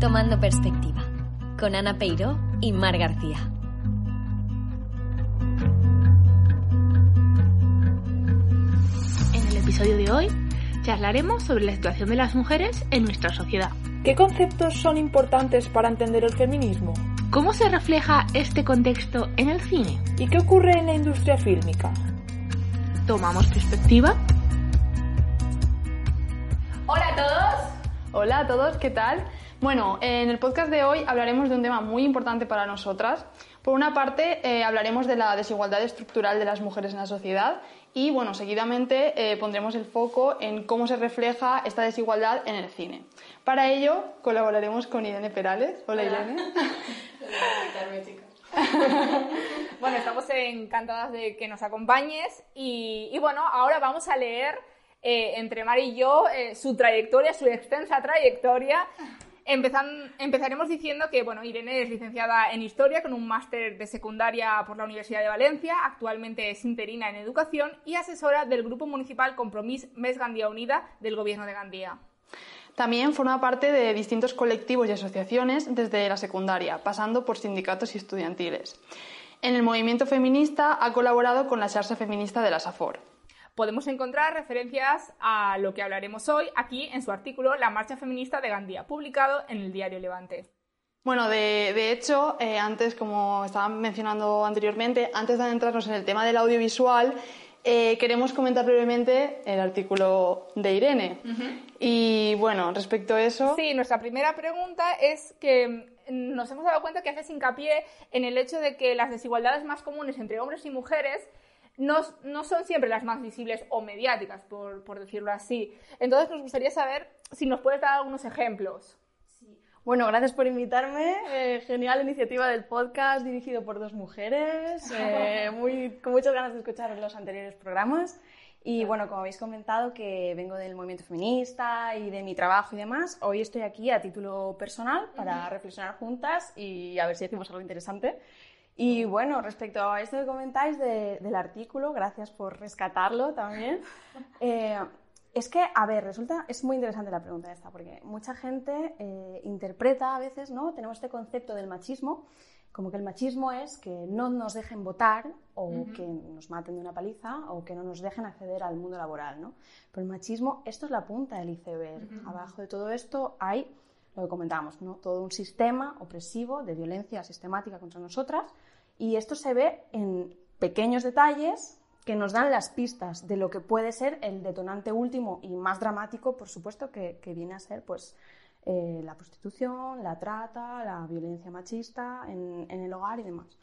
Tomando perspectiva, con Ana Peiro y Mar García. En el episodio de hoy charlaremos sobre la situación de las mujeres en nuestra sociedad. ¿Qué conceptos son importantes para entender el feminismo? ¿Cómo se refleja este contexto en el cine? ¿Y qué ocurre en la industria fílmica? ¿Tomamos perspectiva? Hola a todos. Hola a todos, ¿qué tal? Bueno, en el podcast de hoy hablaremos de un tema muy importante para nosotras. Por una parte, eh, hablaremos de la desigualdad estructural de las mujeres en la sociedad y, bueno, seguidamente eh, pondremos el foco en cómo se refleja esta desigualdad en el cine. Para ello, colaboraremos con Irene Perales. Hola, Irene. bueno, estamos encantadas de que nos acompañes y, y bueno, ahora vamos a leer eh, entre Mar y yo eh, su trayectoria, su extensa trayectoria. Empezaremos diciendo que bueno, Irene es licenciada en Historia con un máster de secundaria por la Universidad de Valencia, actualmente es interina en Educación y asesora del Grupo Municipal Compromís Mes Gandía Unida del Gobierno de Gandía. También forma parte de distintos colectivos y asociaciones desde la secundaria, pasando por sindicatos y estudiantiles. En el movimiento feminista ha colaborado con la Xarxa Feminista de la SAFOR podemos encontrar referencias a lo que hablaremos hoy aquí en su artículo La Marcha Feminista de Gandía, publicado en el diario Levante. Bueno, de, hecho, eh, antes, como estaba mencionando anteriormente, antes de adentrarnos en el tema del audiovisual, eh, queremos comentar brevemente el artículo de Irene. Y bueno, respecto a eso. Sí, nuestra primera pregunta es que nos hemos dado cuenta que haces hincapié en el hecho de que las desigualdades más comunes entre hombres y mujeres no, son siempre las más visibles o mediáticas, por, decirlo así. Entonces nos gustaría saber si nos puedes dar algunos ejemplos. Bueno, gracias por invitarme. Eh, genial iniciativa del podcast dirigido por dos mujeres. Eh, muy, con muchas ganas de escuchar los anteriores programas. Y bueno, como habéis comentado que vengo del movimiento feminista y de mi trabajo y demás, hoy estoy aquí a título personal para reflexionar juntas y a ver si decimos algo interesante. Y bueno, respecto a esto que comentáis del artículo, gracias por rescatarlo también. Eh, es que, a ver, resulta, es muy interesante la pregunta esta, porque mucha gente eh, interpreta a veces, ¿no? Tenemos este concepto del machismo, como que el machismo es que no nos dejen votar o que nos maten de una paliza o que no nos dejen acceder al mundo laboral, ¿no? Pero el machismo, esto es la punta del iceberg. Abajo de todo esto hay, lo que comentábamos, ¿no? Todo un sistema opresivo de violencia sistemática contra nosotras y esto se ve en pequeños detalles que nos dan las pistas de lo que puede ser el detonante último y más dramático, por supuesto, que, viene a ser pues, eh, la prostitución, la trata, la violencia machista en, en el hogar y demás.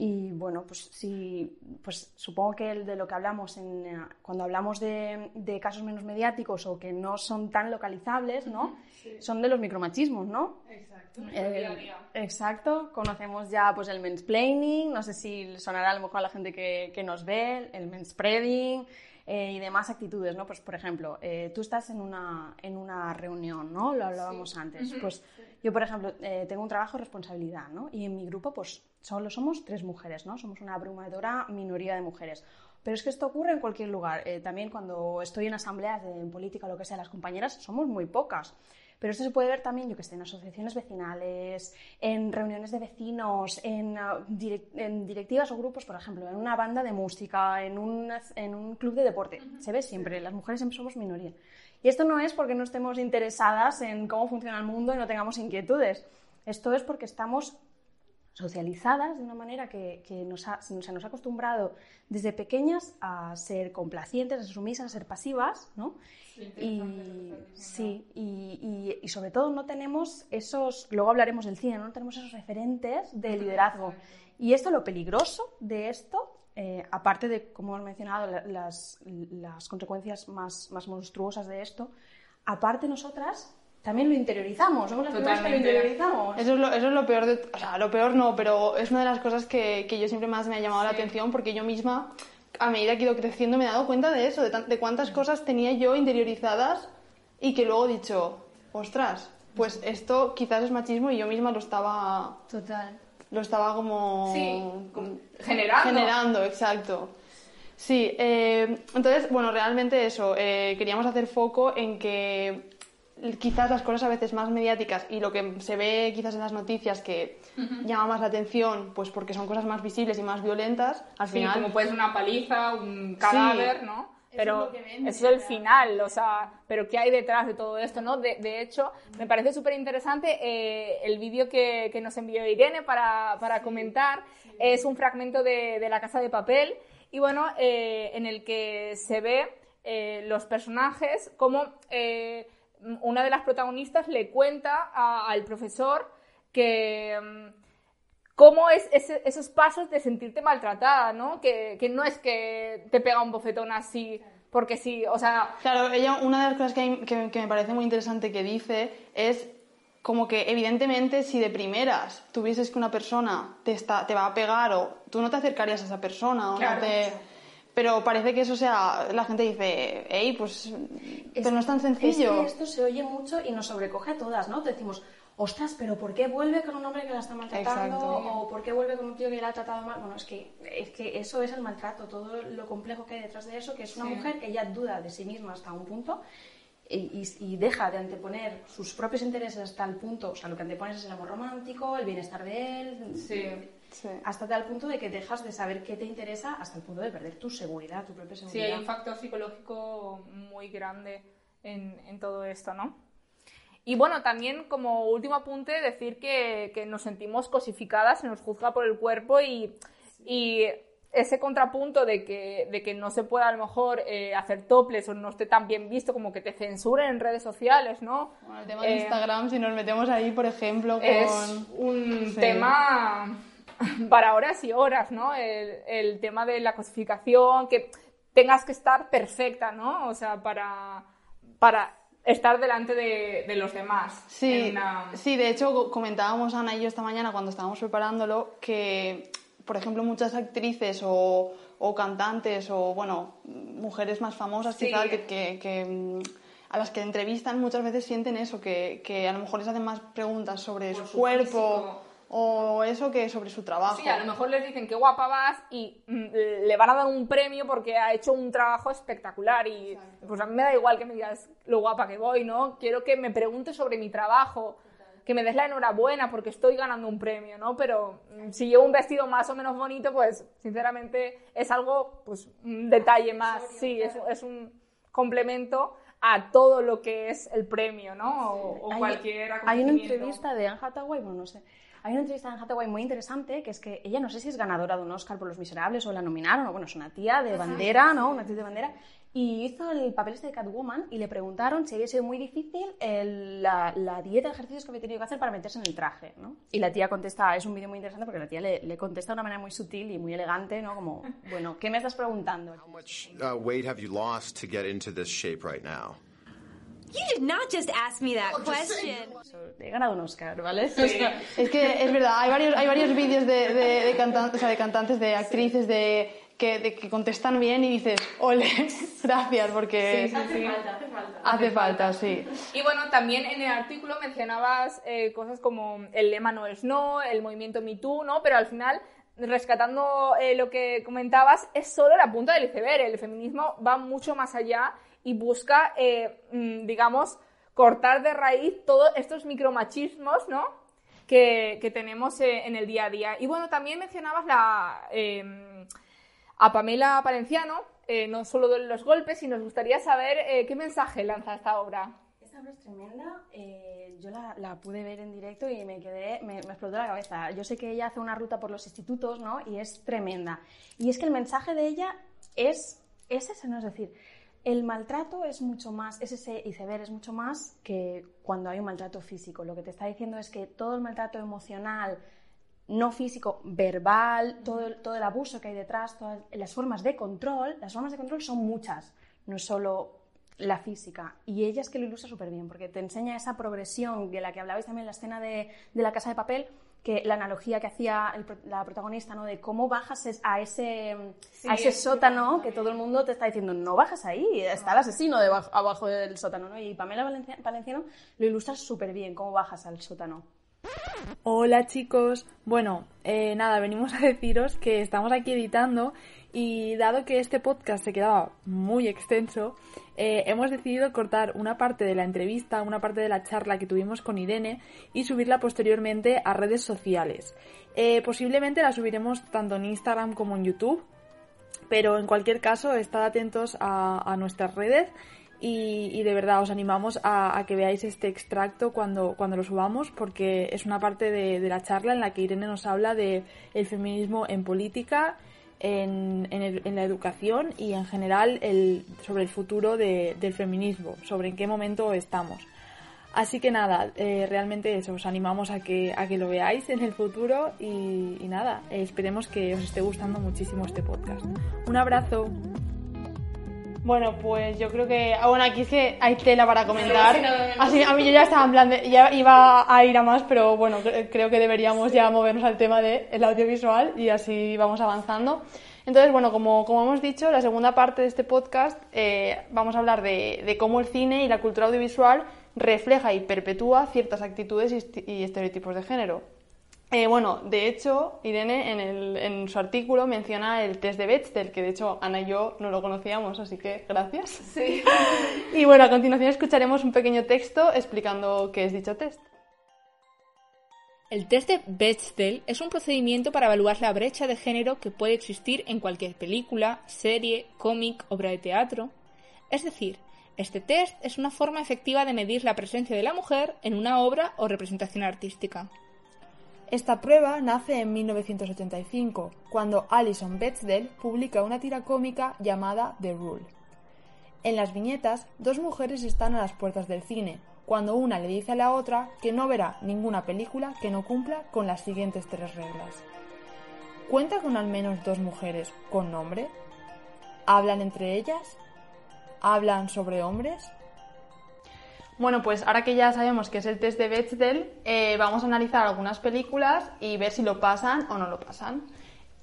Y bueno, pues sí, pues supongo que el de lo que hablamos en, eh, cuando hablamos de, de, casos menos mediáticos o que no son tan localizables, ¿no? Son de los micromachismos, ¿no? Exacto. Eh, exacto. Conocemos ya pues el mansplaining, no sé si sonará a lo mejor a la gente que, que nos ve, el manspreading, eh, y demás actitudes, ¿no? Pues, por ejemplo, eh, tú estás en una, en una reunión, ¿no? Lo hablábamos antes. Pues yo, por ejemplo, eh, tengo un trabajo de responsabilidad, ¿no? Y en mi grupo, pues, solo somos tres mujeres, ¿no? Somos una abrumadora minoría de mujeres. Pero es que esto ocurre en cualquier lugar. también cuando estoy en asambleas de en política o lo que sea, las compañeras somos muy pocas. Pero esto se puede ver también, yo que sé, en asociaciones vecinales, en reuniones de vecinos, en, ah, en directivas o grupos, por ejemplo, en una banda de música, en un, en un club de deporte. Se ve siempre, las mujeres siempre somos minoría. Y esto no es porque no estemos interesadas en cómo funciona el mundo y no tengamos inquietudes. Esto es porque estamos socializadas de una manera que, que nos se nos ha acostumbrado desde pequeñas a ser complacientes, a ser sumisas, a ser pasivas, ¿no? y, sí, y, y, sobre todo no tenemos esos, luego hablaremos del cine, no tenemos esos referentes de liderazgo. Y esto, lo peligroso de esto eh, aparte de, como hemos mencionado, la- las, las consecuencias más, más monstruosas de esto, aparte nosotras también lo interiorizamos, somos las primeras que lo interiorizamos. Eso es, lo, eso es lo peor de... O sea, lo peor no, pero es una de las cosas que, que yo siempre más me ha llamado la atención porque yo misma, a medida que he ido creciendo, me he dado cuenta de eso, de, de cuántas cosas tenía yo interiorizadas y que luego he dicho, ostras, pues esto quizás es machismo y yo misma lo estaba... Total. Lo estaba como... Sí, como generando. Generando, exacto. Sí, eh, entonces, bueno, realmente eso, eh, queríamos hacer foco en que quizás las cosas a veces más mediáticas y lo que se ve quizás en las noticias que llama más la atención, pues porque son cosas más visibles y más violentas, al Sí, final... como puede ser una paliza, un cadáver, ¿no? Pero lo que vende, eso es el final, o sea, pero ¿qué hay detrás de todo esto, no? De, de hecho, me parece súper interesante eh, el vídeo que, que nos envió Irene para, para comentar. Es un fragmento de, de La Casa de Papel y bueno, eh, en el que se ve eh, los personajes como eh, una de las protagonistas le cuenta a- al profesor que... mm, cómo es ese- esos pasos de sentirte maltratada, ¿no? Que, que no es que te pega un bofetón así, porque sí, o sea, Claro, ella, una de las cosas que, hay- que- que me parece muy interesante que dice es como que evidentemente si de primeras tuvieses que una persona te, está, te va a pegar o tú no te acercarías a esa persona o no te... Pero parece que eso sea, la gente dice, hey, pues, pero no es tan sencillo. Es que esto se oye mucho y nos sobrecoge a todas, ¿no? Te decimos, ostras, pero ¿por qué vuelve con un hombre que la está maltratando? Exacto. ¿O por qué vuelve con un tío que la ha tratado mal? Bueno, es que, es que eso es el maltrato, todo lo complejo que hay detrás de eso, que es una mujer que ya duda de sí misma hasta un punto y, y- y deja de anteponer sus propios intereses hasta el punto, o sea, lo que antepones es el amor romántico, el bienestar de él, sí. Sí. hasta tal punto de que dejas de saber qué te interesa hasta el punto de perder tu seguridad, tu propia Sí, seguridad. hay un factor psicológico muy grande en, en todo esto, ¿no? Y bueno, también como último apunte, decir que, que nos sentimos cosificadas, se nos juzga por el cuerpo y, y ese contrapunto de que, de que no se pueda a lo mejor eh, hacer toples o no esté tan bien visto como que te censuren en redes sociales, ¿no? Bueno, el tema de Eh, Instagram, si nos metemos ahí, por ejemplo, con... es un Sí. tema para horas y horas, ¿no? El, el tema de la cosificación, que tengas que estar perfecta, ¿no? O sea, para, para estar delante de, de los demás. Sí, una- sí, de hecho co- comentábamos Ana y yo esta mañana cuando estábamos preparándolo que, por ejemplo, muchas actrices o, o cantantes o, bueno, mujeres más famosas Sí. quizá que, que- que, mm, a las que entrevistan muchas veces sienten eso, que, que a lo mejor les hacen más preguntas sobre Por su, su cuerpo físico. O eso que sobre su trabajo. Sí, a lo mejor les dicen qué guapa vas y mm, le van a dar un premio porque ha hecho un trabajo espectacular y pues a mí me da igual que me digas lo guapa que voy, ¿no? Quiero que me preguntes sobre mi trabajo, que me des la enhorabuena porque estoy ganando un premio, ¿no? Pero mm, si llevo un vestido más o menos bonito, pues sinceramente es algo, pues un detalle más, sí, es, es un complemento a todo lo que es el premio, ¿no? O, o Hay- cualquier Hay una entrevista de Anne Hathaway, bueno, no sé. Hay una entrevista de Anne Hathaway muy interesante, que es que ella no sé si es ganadora de un Oscar por Los Miserables o la nominaron, o bueno, es una tía de bandera, ¿no? Una actriz de bandera. Y hizo el papel este de Catwoman y le preguntaron si había sido muy difícil el- la, la dieta de ejercicios que había tenido que hacer para meterse en el traje, ¿no? Y la tía contesta, es un vídeo muy interesante porque la tía le, le contesta de una manera muy sutil y muy elegante, ¿no? Como, bueno, ¿qué me estás preguntando? How much uh, weight have you lost to get into this shape right now? You did not just ask me that question. He ganado un Oscar, ¿vale? O sea, Es que es verdad, hay varios, hay varios vídeos de, de, de cantantes, o sea, de cantantes, de actrices, de que, de que contestan bien y dices, ole, gracias, porque hace falta, sí. Y bueno, también en el artículo mencionabas eh, cosas como el lema no es no, el movimiento Me Too, ¿no? Pero al final, rescatando eh, lo que comentabas, es solo la punta del iceberg. El feminismo va mucho más allá y busca, eh, mm, digamos, cortar de raíz todos estos micromachismos, ¿no? Que, que tenemos eh, en el día a día. Y bueno, también mencionabas la, eh, a Pamela Palenciano, eh, no solo los golpes, y nos gustaría saber qué mensaje lanza esta obra. Esta obra es tremenda. yo la, la pude ver en directo y me quedé, me, explotó la cabeza. Yo sé que ella hace una ruta por los institutos, ¿no? Y es tremenda. Y es que el mensaje de ella es, es ese, ¿no? Es decir, el maltrato es mucho más, es ese iceberg, es mucho más que cuando hay un maltrato físico. Lo que te está diciendo es que todo el maltrato emocional no físico, verbal, todo, el- todo el abuso que hay detrás, todas las formas de control, las formas de control son muchas, no solo la física. Y ella es que lo ilustra súper bien, porque te enseña esa progresión de la que hablabais también en la escena de, de la casa de papel, que la analogía que hacía el la protagonista, ¿no? De cómo bajas es- a ese, a ese sótano que todo el mundo te está diciendo, no bajas ahí, está el asesino debajo, abajo del sótano, ¿no? Y Pamela Valencia- Valenciano lo ilustra súper bien, cómo bajas al sótano. Hola chicos, bueno, eh, nada, venimos a deciros que estamos aquí editando y dado que este podcast se quedaba muy extenso, eh, hemos decidido cortar una parte de la entrevista, una parte de la charla que tuvimos con Irene y subirla posteriormente a redes sociales. Eh, posiblemente la subiremos tanto en Instagram como en YouTube, pero en cualquier caso, estad atentos a, nuestras redes y, de verdad os animamos a, a que veáis este extracto cuando, cuando lo subamos, porque es una parte de, de la charla en la que Irene nos habla de el feminismo en política, en, en el- en la educación y en general sobre el futuro de- del feminismo, sobre en qué momento estamos. Así que nada, eh, realmente eso, os animamos a que, a que lo veáis en el futuro y, y nada, esperemos que os esté gustando muchísimo este podcast. Un abrazo. Bueno, pues yo creo que. Ah, bueno, aquí es que hay tela para comentar. Así, a mí yo ya estaba en plan de. Ya iba a ir a más, pero bueno, cre- creo que deberíamos ya movernos al tema del audiovisual y así vamos avanzando. Entonces, bueno, como, como hemos dicho, la segunda parte de este podcast eh, vamos a hablar de, de cómo el cine y la cultura audiovisual refleja y perpetúa ciertas actitudes y, y estereotipos de género. Eh, bueno, de hecho, Irene en, el- en su artículo menciona el test de Bechdel, que de hecho Ana y yo no lo conocíamos, así que gracias. Sí. Y bueno, a continuación escucharemos un pequeño texto explicando qué es dicho test. El test de Bechdel es un procedimiento para evaluar la brecha de género que puede existir en cualquier película, serie, cómic, obra de teatro. Es decir, este test es una forma efectiva de medir la presencia de la mujer en una obra o representación artística. Esta prueba nace en 1985, cuando Alison Bechdel publica una tira cómica llamada The Rule. En las viñetas, dos mujeres están a las puertas del cine, cuando una le dice a la otra que no verá ninguna película que no cumpla con las siguientes tres reglas. ¿Cuenta con al menos dos mujeres con nombre? ¿Hablan entre ellas? ¿Hablan sobre hombres? Bueno, pues ahora que ya sabemos qué es el test de Bechdel, eh, vamos a analizar algunas películas y ver si lo pasan o no lo pasan.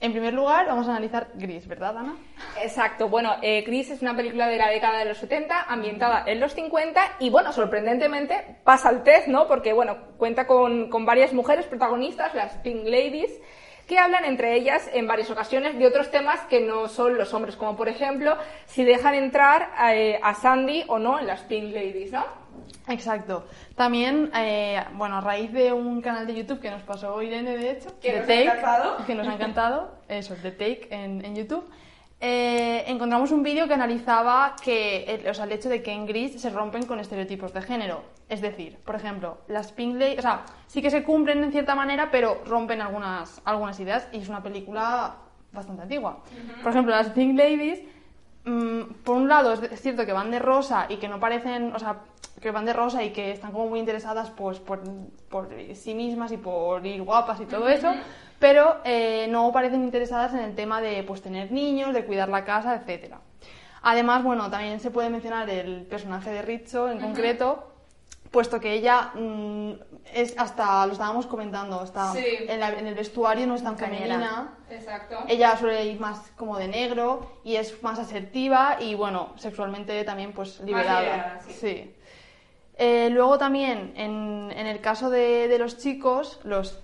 En primer lugar, vamos a analizar Gris, ¿verdad, Ana? Exacto, bueno, eh, Gris es una película de la década de los 70, ambientada en los 50 y bueno, sorprendentemente pasa el test, ¿no? Porque bueno, cuenta con, con varias mujeres protagonistas, las Pink Ladies, que hablan entre ellas en varias ocasiones de otros temas que no son los hombres, como por ejemplo si dejan entrar eh, a Sandy o no en las Pink Ladies, ¿no? Exacto. También, eh, bueno, a raíz de un canal de YouTube que nos pasó Irene, de hecho, Que nos ha encantado. que nos ha encantado, eso, The Take en, en YouTube, eh, encontramos un vídeo que analizaba que, el, o sea, el hecho de que en Gris se rompen con estereotipos de género. Es decir, por ejemplo, las Pink Ladies, o sea, sí que se cumplen en cierta manera, pero rompen algunas, algunas ideas y es una película bastante antigua. Por ejemplo, las Pink Ladies por un lado es, es cierto que van de rosa y que no parecen, o sea, que van de rosa y que están como muy interesadas pues por, por sí mismas y por ir guapas y todo eso, pero eh, no parecen interesadas en el tema de pues tener niños, de cuidar la casa, etcétera. Además, bueno, también se puede mencionar el personaje de Richo en concreto, puesto que ella mm, es hasta lo estábamos comentando, está Sí. en, la- en el vestuario no es tan femenina. Exacto. Ella suele ir más como de negro y es más asertiva y bueno, sexualmente también pues liberada. liberada, sí. sí. Eh, luego también en, en el caso de, de los chicos, los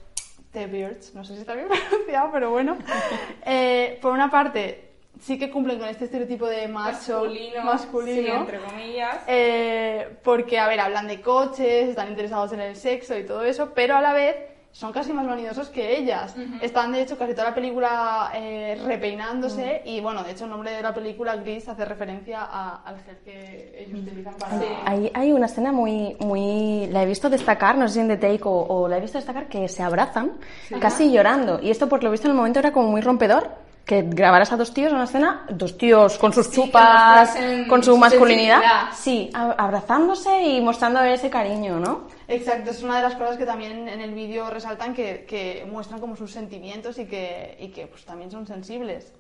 T-Birds, no sé si está bien pronunciado, pero bueno, eh, por una parte sí que cumplen con este estereotipo de macho masculino, masculino, sí, entre comillas. eh, porque, a ver, hablan de coches, están interesados en el sexo y todo eso, pero a la vez son casi más vanidosos que ellas. Están, de hecho, casi toda la película eh, repeinándose y, bueno, de hecho, el nombre de la película, Gris, hace referencia a- al gel que ellos utilizan para... Hay, hay una escena muy, muy... La he visto destacar, no sé si en The Take o, o la he visto destacar, que se abrazan, casi llorando. Y esto, por lo visto, en el momento era como muy rompedor, que grabaras a dos tíos en una escena, dos tíos con sus chupas, con su su masculinidad, sí, abrazándose y mostrando ese cariño, ¿no? Exacto, es una de las cosas que también en el vídeo resaltan que, que muestran como sus sentimientos y que, y que pues, también son sensibles.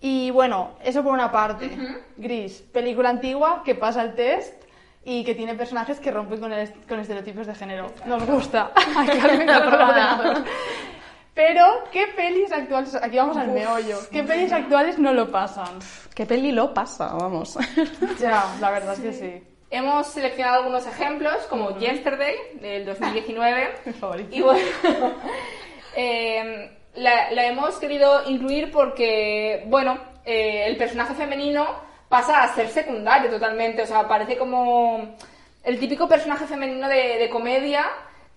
Y bueno, eso por una parte. Gris, película antigua que pasa el test y que tiene personajes que rompen con, el- con estereotipos de género. Nos gusta. A Pero, ¿qué pelis actuales? Aquí vamos al meollo. ¿Qué pelis actuales no lo pasan? ¿Qué peli lo pasa? Vamos. Ya, la verdad es que sí. Hemos seleccionado algunos ejemplos, como Yesterday, del 2019. Mi favorito. Y bueno, eh, la, la hemos querido incluir porque, bueno, eh, el personaje femenino pasa a ser secundario totalmente. O sea, parece como el típico personaje femenino de, de comedia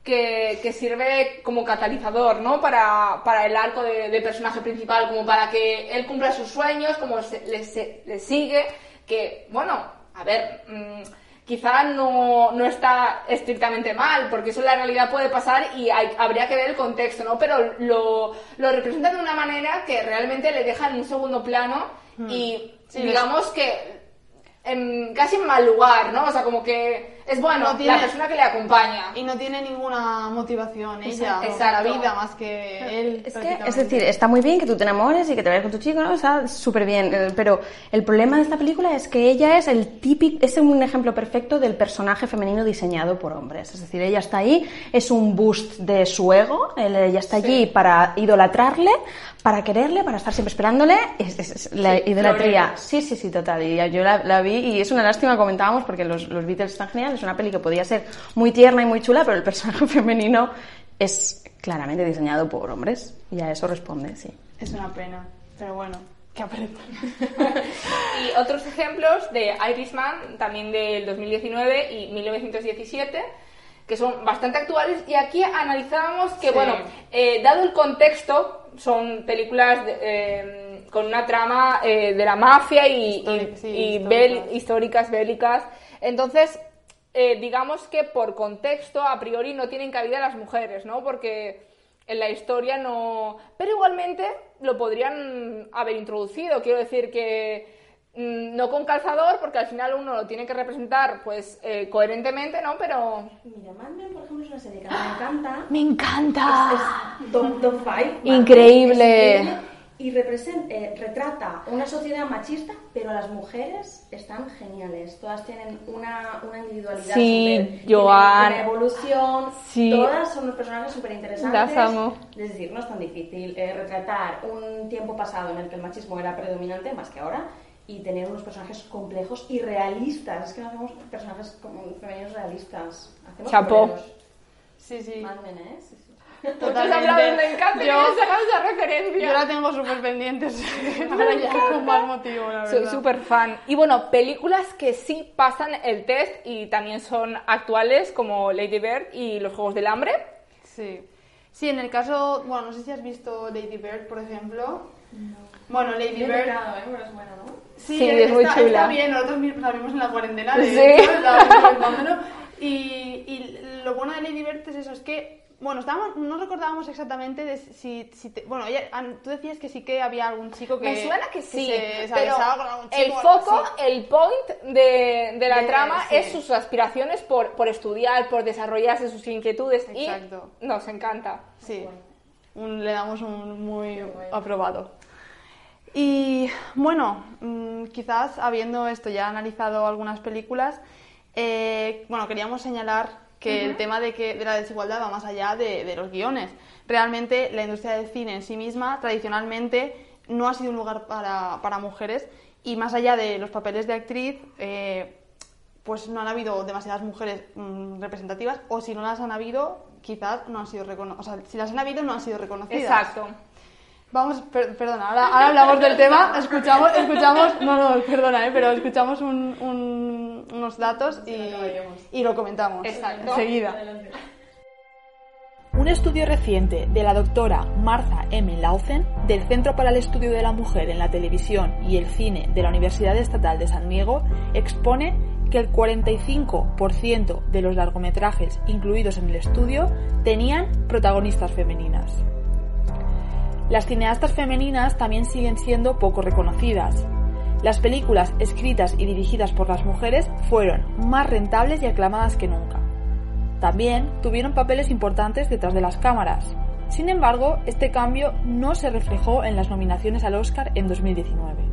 que, que sirve como catalizador, ¿no? Para, para el arco de, de personaje principal, como para que él cumpla sus sueños, como se- le, se- le sigue, que, bueno, a ver, mm, quizá no, no está estrictamente mal, porque eso en la realidad puede pasar y hay- habría que ver el contexto, ¿no? Pero lo, lo representa de una manera que realmente le deja en un segundo plano y Sí, digamos que en casi en mal lugar, ¿no? O sea, como que es bueno No tiene- la persona que le acompaña. Y no tiene ninguna motivación ella, sea, la vida más que él. Es, que, es decir, está muy bien que tú te enamores y que te vayas con tu chico, ¿no? Está súper bien. eh, Pero el problema de esta película es que ella es el típico, es un ejemplo perfecto del personaje femenino diseñado por hombres. Es decir, ella está ahí, es un boost de su ego, él- ella está allí para idolatrarle, para quererle, para estar siempre esperándole. Es, es- es la idolatría. Sí, sí, sí, total. Y yo la, la vi y es una lástima, comentábamos, porque los, los Beatles están geniales. Es una peli que podía ser muy tierna y muy chula, pero el personaje femenino es claramente diseñado por hombres. Y a eso responde, sí. Es una pena, pero bueno, que aprendan. Y otros ejemplos de Irishman, también del 2019 y 1917, que son bastante actuales. Y aquí analizábamos que, Sí. bueno, eh, dado el contexto, son películas de- eh, con una trama eh, de la mafia y, Históric- y- sí, y históricas. históricas, bélicas. Entonces, eh, digamos que por contexto, a priori, no tienen cabida las mujeres, ¿no? Porque en la historia no... Pero igualmente lo podrían haber introducido. Quiero decir que mm, no con calzador, porque al final uno lo tiene que representar pues eh, coherentemente, ¿no? Pero... Mira, Mad por ejemplo, es una serie que me encanta. ¡Me encanta! Es top, top five. Increíble. Es increíble Y eh, retrata una sociedad machista, pero las mujeres están geniales. Todas tienen una, una individualidad. Sí, Joan. una evolución. Sí. Todas son unos personajes súper interesantes. Las amo. Es decir, no es tan difícil eh, retratar un tiempo pasado en el que el machismo era predominante, más que ahora, y tener unos personajes complejos y realistas. Es que no hacemos personajes como femeninos realistas. Hacemos toreros. Sí, sí. Mad Men, ¿eh? Sí, sí. Totalmente. Me encanta Yo- esa referencia. Yo la tengo súper pendientes. Ahora ya con mal motivo, la Soy verdad. súper fan. Y bueno, películas que sí pasan el test y también son actuales, como Lady Bird y Los Juegos del Hambre. Sí. Sí, en el caso, bueno, no sé si has visto Lady Bird, por ejemplo. Bueno, Lady Bird. pecado, ¿eh? Pero es buena, ¿no? Sí, Sí, es muy está, chula. está bien, nosotros mismos la vimos en la cuarentena. de Sí. Y, y lo bueno de Lady Bird es eso, es que, bueno, estábamos, no recordábamos exactamente de si, si te- bueno, ella, tú decías que sí que había algún chico que... Me suena que sí, se, se pero besaba con algún chico el foco, el point de, de la De- trama sí. es sus aspiraciones por, por estudiar, por desarrollarse sus inquietudes Exacto. y nos encanta. Sí, un- le damos un muy aprobado. Y bueno, mm, quizás habiendo esto ya analizado algunas películas, eh, bueno, queríamos señalar que el tema de, que, de la desigualdad va más allá de, de los guiones. Realmente la industria del cine en sí misma tradicionalmente no ha sido un lugar para, para mujeres y más allá de los papeles de actriz, eh, pues no han habido demasiadas mujeres mm, representativas o si no las han habido, quizás no han sido reconocidas. O sea, si las han habido, no han sido reconocidas. Exacto. Vamos, per- perdona, ahora, ahora hablamos del tema, escuchamos, escuchamos, no, no, perdona, eh, pero escuchamos un- un- unos datos y, y lo comentamos Exacto. enseguida. Un estudio reciente de la doctora Martha M. Lauzen del Centro para el Estudio de la Mujer en la Televisión y el Cine de la Universidad Estatal de San Diego expone que el 45% de los largometrajes incluidos en el estudio tenían protagonistas femeninas. Las cineastas femeninas también siguen siendo poco reconocidas. Las películas escritas y dirigidas por las mujeres fueron más rentables y aclamadas que nunca. También tuvieron papeles importantes detrás de las cámaras. Sin embargo, este cambio no se reflejó en las nominaciones al Oscar en 2019.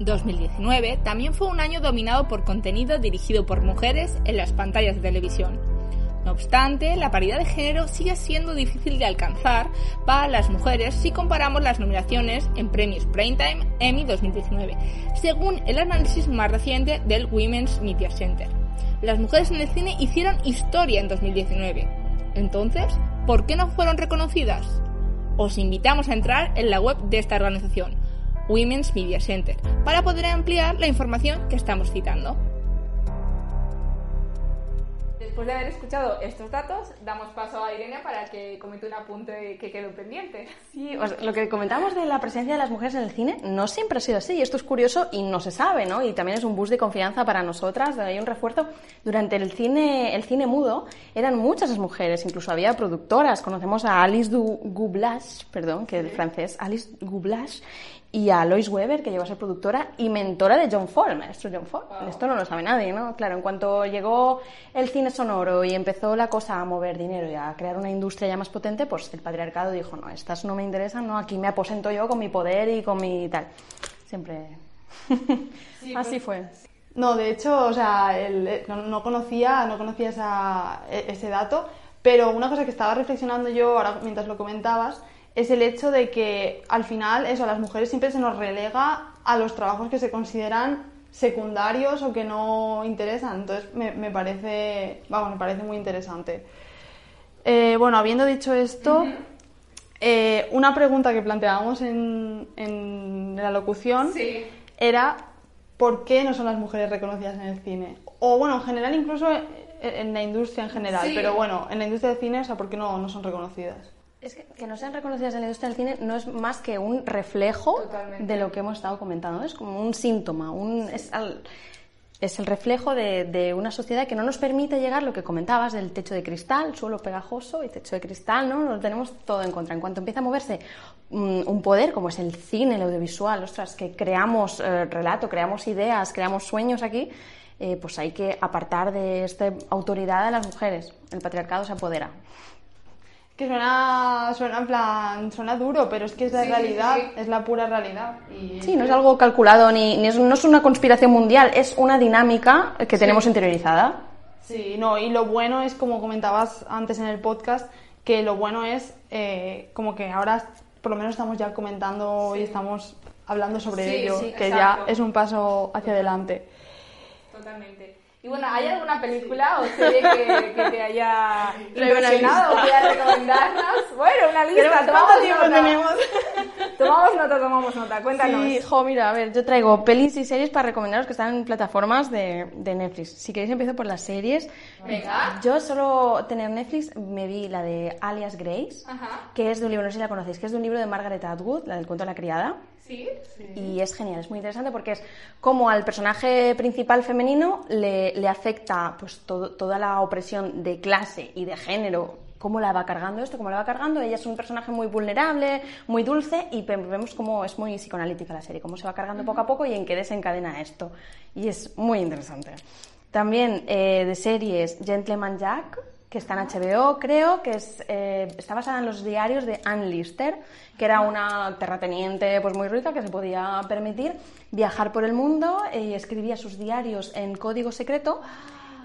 2019 también fue un año dominado por contenido dirigido por mujeres en las pantallas de televisión. No obstante, la paridad de género sigue siendo difícil de alcanzar para las mujeres si comparamos las nominaciones en premios Primetime Emmy 2019, según el análisis más reciente del Women's Media Center. Las mujeres en el cine hicieron historia en 2019. Entonces, ¿por qué no fueron reconocidas? Os invitamos a entrar en la web de esta organización, Women's Media Center, para poder ampliar la información que estamos citando. Después de haber escuchado estos datos, damos paso a Irene para que comente un apunte que quedó pendiente. Sí, lo que comentamos de la presencia de las mujeres en el cine no siempre ha sido así, y esto es curioso y no se sabe, ¿no? Y también es un boost de confianza para nosotras, hay un refuerzo. Durante el cine, el cine mudo eran muchas las mujeres, incluso había productoras. Conocemos a Alice du perdón, que es francés, Alice Goublage, y a Lois Weber, que llegó a ser productora y mentora de John Ford, el maestro John Ford. Esto no lo sabe nadie, ¿no? Claro, en cuanto llegó el cine sonoro y empezó la cosa a mover dinero y a crear una industria ya más potente, pues el patriarcado dijo, no, estas no me interesan, no, aquí me aposento yo con mi poder y con mi tal. Siempre... Así pues, fue. No, de hecho, o sea, el- eh, no, no conocía, no conocía esa- e- ese dato, pero una cosa que estaba reflexionando yo ahora mientras lo comentabas es el hecho de que al final eso, a las mujeres siempre se nos relega a los trabajos que se consideran secundarios o que no interesan. Entonces me, me parece, vamos, me parece muy interesante. Eh, bueno, habiendo dicho esto, eh, una pregunta que planteábamos en, en la locución Sí. era ¿por qué no son las mujeres reconocidas en el cine? O bueno, en general incluso en, en la industria en general, Sí. pero bueno, en la industria del cine, o sea, ¿por qué no, no son reconocidas? Es que, que no sean reconocidas en la industria del cine no es más que un reflejo de lo que hemos estado comentando. Es como un síntoma, un, es, al- es el reflejo de, de una sociedad que no nos permite llegar, lo que comentabas, del techo de cristal, suelo pegajoso y techo de cristal, ¿no? Lo tenemos todo en contra. En cuanto empieza a moverse mm, un poder como es el cine, el audiovisual, ostras, que creamos eh, relato, creamos ideas, creamos sueños aquí, eh, pues hay que apartar de esta autoridad a las mujeres. El patriarcado se apodera. Que suena, suena en plan, suena duro, pero es que es la Sí, realidad, sí. es la pura realidad. Y Sí, no es algo calculado, ni, ni es, no es una conspiración mundial, es una dinámica que tenemos interiorizada. Sí, no, y lo bueno es, como comentabas antes en el podcast, que lo bueno es eh, como que ahora por lo menos estamos ya comentando y estamos hablando sobre Sí, ello, sí, que exacto. ya es un paso hacia adelante. Totalmente. Y bueno, ¿hay alguna película o serie que, que te haya impresionado o quieras recomendarnos? Bueno, una lista. Tomamos ¿cuánto tiempo nota. tenemos? Tomamos nota, tomamos nota. Cuéntanos. Sí, jo, mira, a ver, yo traigo pelis y series para recomendaros que están en plataformas de, de Netflix. Si queréis empiezo por las series. Venga. Yo solo tener Netflix me vi la de Alias Grace, Ajá. que es de un libro, no sé si la conocéis, que es de un libro de Margaret Atwood, la del cuento de la criada. Sí. Y es genial, es muy interesante porque es como al personaje principal femenino le, le afecta pues todo- toda la opresión de clase y de género, cómo la va cargando esto, cómo la va cargando. Ella es un personaje muy vulnerable, muy dulce y ve- vemos cómo es muy psicoanalítica la serie, cómo se va cargando poco a poco y en qué desencadena esto. Y es muy interesante. También eh, de series Gentleman Jack, que está en HBO, creo, que es, eh, está basada en los diarios de Anne Lister, que era una terrateniente pues, muy rica que se podía permitir viajar por el mundo y escribía sus diarios en código secreto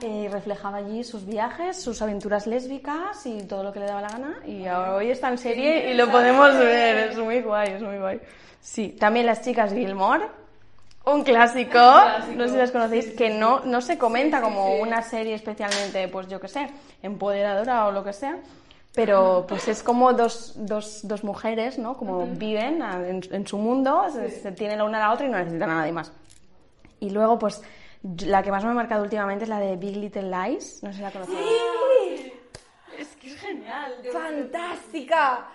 y reflejaba allí sus viajes, sus aventuras lésbicas y todo lo que le daba la gana. Y hoy está en serie y lo podemos ver, es muy guay, es muy guay. Sí, también las chicas Gilmore, un clásico, no sé si las conocéis, que no, no se comenta como una serie especialmente, pues yo qué sé, empoderadora o lo que sea, pero pues es como dos, dos, dos mujeres, ¿no? Como viven a- en, en su mundo, se, se tienen la una a la otra y no necesitan a nadie más. Y luego, pues, yo- la que más me ha marcado últimamente es la de Big Little Lies, no sé si la conocéis. Es que es genial. Fantástica.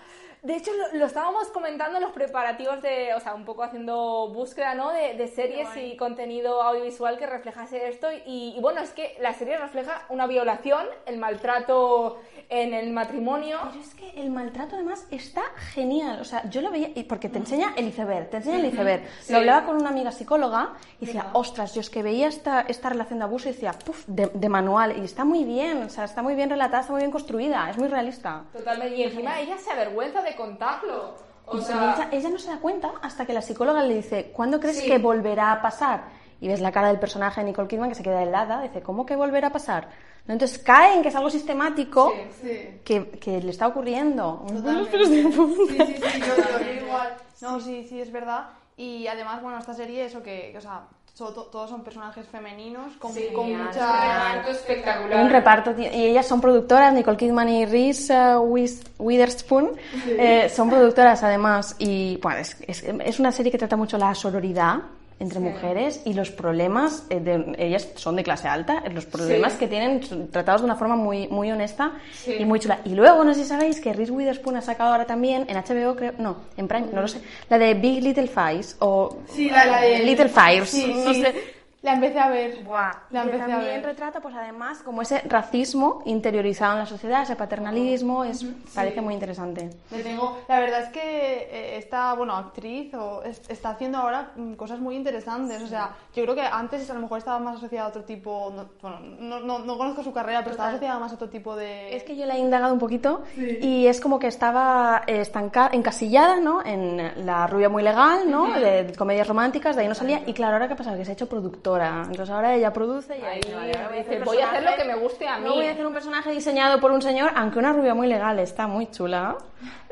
De hecho, lo, lo estábamos comentando en los preparativos de, o sea, un poco haciendo búsqueda, ¿no? De, de series y contenido audiovisual que reflejase esto. Y, y bueno, es que la serie refleja una violación, el maltrato en el matrimonio. Pero es que el maltrato además está genial. O sea, yo lo veía, porque te enseña el iceberg, te enseña el iceberg. Sí. Lo hablaba con una amiga psicóloga y decía, ostras, yo es que veía esta, esta relación de abuso y decía, puf, de, de manual. Y está muy bien, o sea, está muy bien relatada, está muy bien construida, es muy realista. Totalmente. Y encima ella se avergüenza de contarlo. O Y sea, ella, ella no se da cuenta hasta que la psicóloga le dice, ¿cuándo crees Sí. que volverá a pasar? Y ves la cara del personaje de Nicole Kidman que se queda helada, dice, ¿cómo que volverá a pasar? ¿No? Entonces cae en que es algo sistemático que, que le está ocurriendo. Totalmente. De. Sí, sí, sí, yo, yo- yo igual. No, sí, sí, es verdad. Y además, bueno, esta serie, eso que, o sea, so- to- todos son personajes femeninos con, Sí, con un mucha... reparto espectacular. Un reparto, tío. y ellas son productoras, Nicole Kidman y Reese Wis- Witherspoon, eh, son productoras además, y bueno, es, es- es una serie que trata mucho la sororidad entre mujeres y los problemas, eh, de- ellas son de clase alta, los problemas Sí. que tienen son tratados de una forma muy, muy honesta Sí. y muy chula. Y luego, no sé si sabéis que Reese Witherspoon ha sacado ahora también, en HBO creo, no, en Prime, no lo sé, la de Big Little Fires, o Sí, la, la de... Little Fires, no sé. La empecé a ver. La que empecé a también ver. retrata, pues además, como ese racismo interiorizado en la sociedad, ese paternalismo, es, parece muy interesante. Le tengo, la verdad es que eh, esta, bueno, actriz o es- está haciendo ahora mm, cosas muy interesantes. O sea, yo creo que antes a lo mejor estaba más asociada a otro tipo, no, bueno, no, no, no conozco su carrera, pero estaba asociada más a otro tipo de... Es que yo la he indagado un poquito y es como que estaba eh, estanca- encasillada, ¿no? En la rubia muy legal, ¿no? De comedias románticas, de ahí no salía. Y claro, ahora qué ha pasado, que se ha hecho productora. Entonces ahora ella produce y ahí ahora dice, voy a hacer lo que me guste a mí. No voy a hacer un personaje diseñado por un señor, aunque una rubia muy legal está muy chula,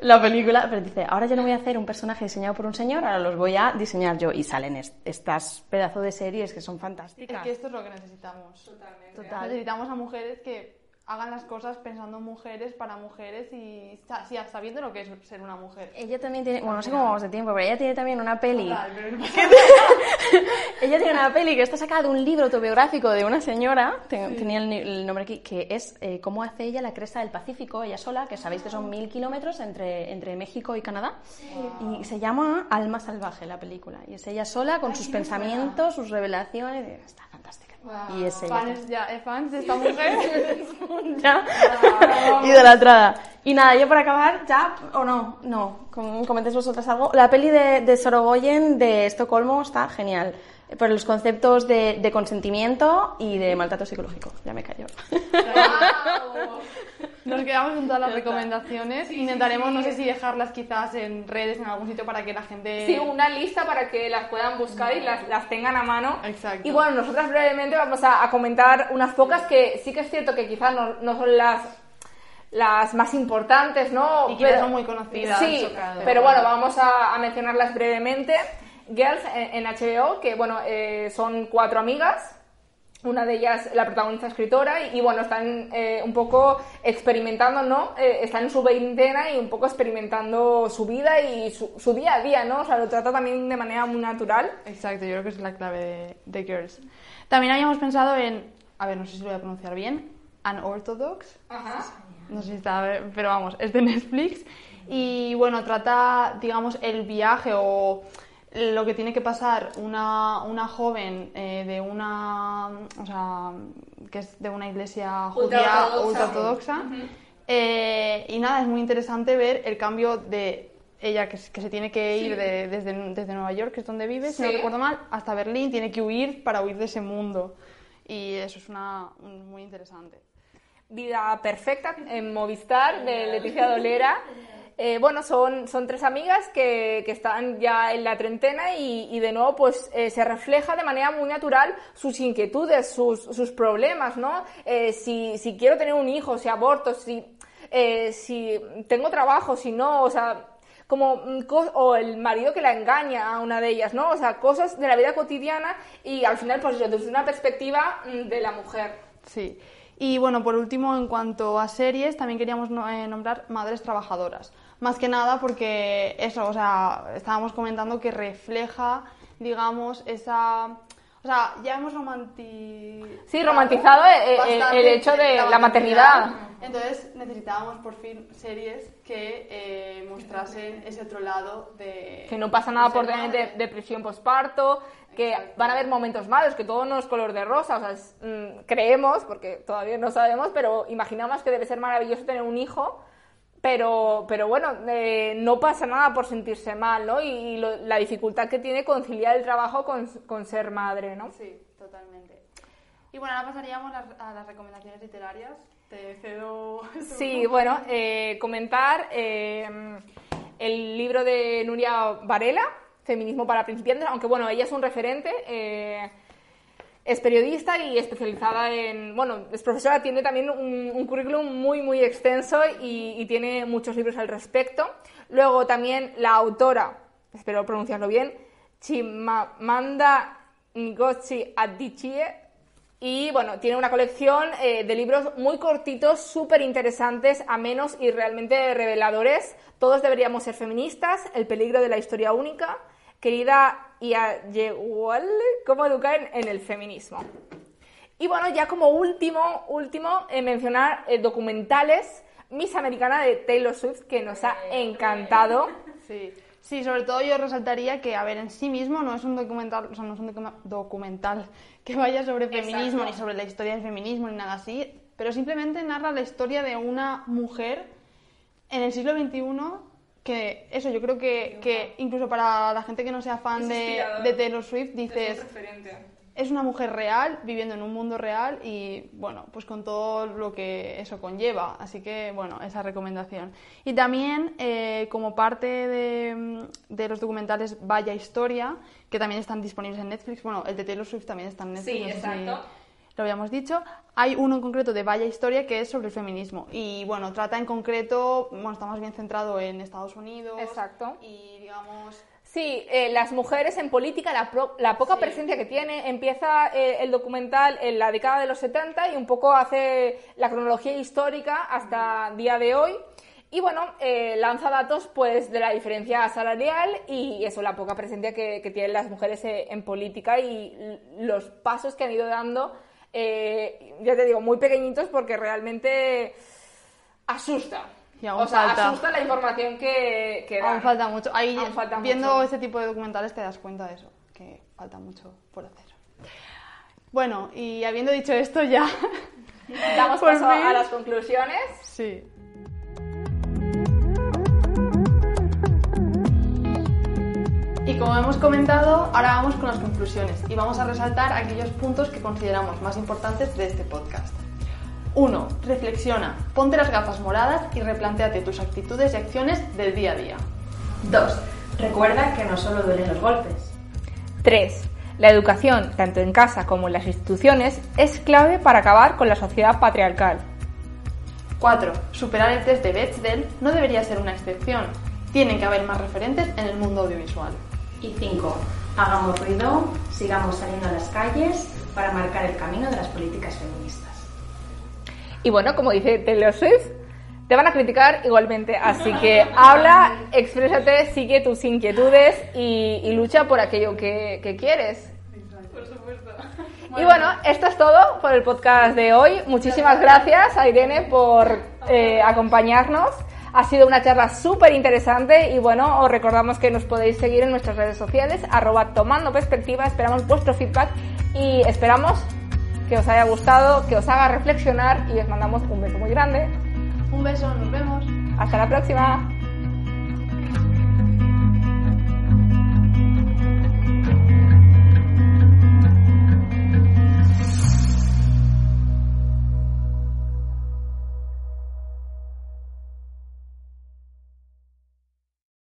la película, pero dice, ahora yo no voy a hacer un personaje diseñado por un señor, ahora los voy a diseñar yo. Y salen est- estas pedazos de series que son Es fantásticas. que esto es lo que necesitamos. Total. Necesitamos a mujeres que hagan las cosas pensando en mujeres, para mujeres y sí, sabiendo lo que es ser una mujer. Ella también tiene, bueno, no sé cómo vamos de tiempo, pero ella tiene también una peli. Total, pero no- ella tiene una peli que está sacada de un libro autobiográfico de una señora, te- tenía el, nombre aquí, que es eh, cómo hace ella la cresta del Pacífico, ella sola, que sabéis que son mil kilómetros entre, entre México y Canadá. Y se llama Alma Salvaje la película. Y es ella sola con sus pensamientos, sus revelaciones. y Está fantástica. Y es ella. Fans, ya, eh, fans de esta mujer. ya idolatrada. Y nada, yo para acabar, ya, o no, no, com- comentéis vosotras algo. La peli de, de Sorogoyen de Estocolmo está genial. Por los conceptos de, de consentimiento y de maltrato psicológico. Ya me callo. Nos quedamos con todas las recomendaciones. Intentaremos, no sé si dejarlas quizás en redes, en algún sitio para que la gente... Sí, una lista para que las puedan buscar y las, las tengan a mano. Exacto. Y bueno, nosotras brevemente vamos a, a comentar unas pocas que sí que es cierto que quizás no, no son las las más importantes, ¿no? Y que son muy conocidas. Sí, pero bueno, vamos a, a mencionarlas brevemente. Girls en, en HBO, que bueno, eh, son cuatro amigas. Una de ellas, la protagonista escritora, y, y, bueno, están eh, un poco experimentando, ¿no? Eh, están en su veintena y un poco experimentando su vida y su, su día a día, ¿no? O sea, lo trata también de manera muy natural. Exacto, yo creo que es la clave de, de Girls. También habíamos pensado en, a ver, no sé si lo voy a pronunciar bien, Unorthodox. Ajá. No sé si está, pero vamos, es de Netflix. Y bueno, trata, digamos, el viaje o lo que tiene que pasar una, una joven eh, de una, o sea, que es de una iglesia judía Ultraortodoxa. ultraortodoxa. Eh, y nada, es muy interesante ver el cambio de ella que, se- que se tiene que ir de- desde, desde Nueva York, que es donde vive, si no Sí. recuerdo mal, hasta Berlín, tiene que huir para huir de ese mundo. Y eso es una, un- muy interesante. Vida Perfecta en Movistar de Leticia Dolera. Eh, bueno, son, son tres amigas que, que están ya en la treintena y, y de nuevo pues eh, se refleja de manera muy natural sus inquietudes, sus, sus problemas, ¿no? Eh, si, si quiero tener un hijo, si aborto, si, eh, si tengo trabajo, si no, o sea, como mm, o el marido que la engaña a una de ellas, ¿no? O sea, cosas de la vida cotidiana y al final pues desde una perspectiva mm, de la mujer. Sí. Y bueno, por último, en cuanto a series, también queríamos eh, nombrar Madres Trabajadoras. Más que nada porque eso, o sea, estábamos comentando que refleja, digamos, esa... O sea, ya hemos romantizado... Sí, romantizado, eh, eh, el hecho de la maternidad. Entonces necesitábamos por fin series que eh, mostrasen ese otro lado de... Que no pasa nada por tener de- depresión postparto, que Exacto. van a haber momentos malos, que todo no es color de rosa, o sea, es, mm, creemos, porque todavía no sabemos, pero imaginamos que debe ser maravilloso tener un hijo, pero, pero bueno, eh, no pasa nada por sentirse mal, ¿no? Y, y lo- la dificultad que tiene conciliar el trabajo con, con ser madre, ¿no? Sí, totalmente. Y bueno, ahora pasaríamos a las- a las recomendaciones literarias. Te cedo... Sí, bueno, eh, comentar eh, el libro de Nuria Varela, Feminismo para principiantes, aunque bueno, ella es un referente, eh, es periodista y especializada en, bueno, es profesora, tiene también un, un currículum muy, muy extenso y, tiene muchos libros al respecto. Luego también la autora, espero pronunciarlo bien, Chimamanda Ngozi Adichie, y bueno, tiene una colección eh, de libros muy cortitos, súper interesantes, amenos y realmente reveladores. Todos deberíamos ser feministas, El peligro de la historia única, Querida Iayewale, Cómo educar en, en el feminismo. Y bueno, ya como último, último, eh, mencionar eh, documentales Miss Americana de Taylor Swift, que nos ha encantado. Sí. Sí, sobre todo yo resaltaría que, a ver, en sí mismo no es un documental, o sea, no es un documental que vaya sobre feminismo, ni sobre la historia del feminismo, ni nada así, pero simplemente narra la historia de una mujer en el siglo XXI que, eso, yo creo que, que incluso para la gente que no sea fan de, de Taylor Swift, dices, es una mujer real, viviendo en un mundo real y, bueno, pues con todo lo que eso conlleva. Así que, bueno, esa recomendación. Y también, eh, como parte de, de los documentales Vaya Historia, que también están disponibles en Netflix, bueno, el de Taylor Swift también está en Netflix, Sí, no sé si exacto. Lo habíamos dicho. Hay uno en concreto de Vaya Historia que es sobre el feminismo. Y, bueno, trata en concreto, bueno, está más bien centrado en Estados Unidos. Exacto. Y, digamos... Sí, eh, las mujeres en política, la, pro- la poca Sí. presencia que tiene, empieza eh, el documental en la década de los 70 y un poco hace la cronología histórica hasta día de hoy. Y bueno, eh, lanza datos pues de la diferencia salarial y eso, la poca presencia que, que tienen las mujeres eh, en política y los pasos que han ido dando, eh, ya te digo, muy pequeñitos porque realmente asusta. Y aún o sea, falta. asusta la información que, que dan. Aún falta mucho. Ahí, falta viendo mucho. ese tipo de documentales te das cuenta de eso, que falta mucho por hacer. Bueno, y habiendo dicho esto ya... Damos paso fin. a las conclusiones. Sí. Como hemos comentado, ahora vamos con las conclusiones y vamos a resaltar aquellos puntos que consideramos más importantes de este podcast. 1. Reflexiona, ponte las gafas moradas y replantéate tus actitudes y acciones del día a día. 2. Recuerda que no solo duelen los golpes. 3. La educación, tanto en casa como en las instituciones, es clave para acabar con la sociedad patriarcal. 4. Superar el test de Bechdel no debería ser una excepción. Tienen que haber más referentes en el mundo audiovisual. Y 5. Hagamos ruido, sigamos saliendo a las calles para marcar el camino de las políticas feministas. Y bueno, como dice Taylor Swift, te van a criticar igualmente. Así que habla, exprésate, sigue tus inquietudes y, y lucha por aquello que, que quieres. Y bueno, esto es todo por el podcast de hoy. Muchísimas gracias a Irene por eh, acompañarnos. Ha sido una charla súper interesante y bueno, os recordamos que nos podéis seguir en nuestras redes sociales, arroba tomando perspectiva, esperamos vuestro feedback y esperamos que os haya gustado, que os haga reflexionar y os mandamos un beso muy grande. Un beso, nos vemos. Hasta la próxima.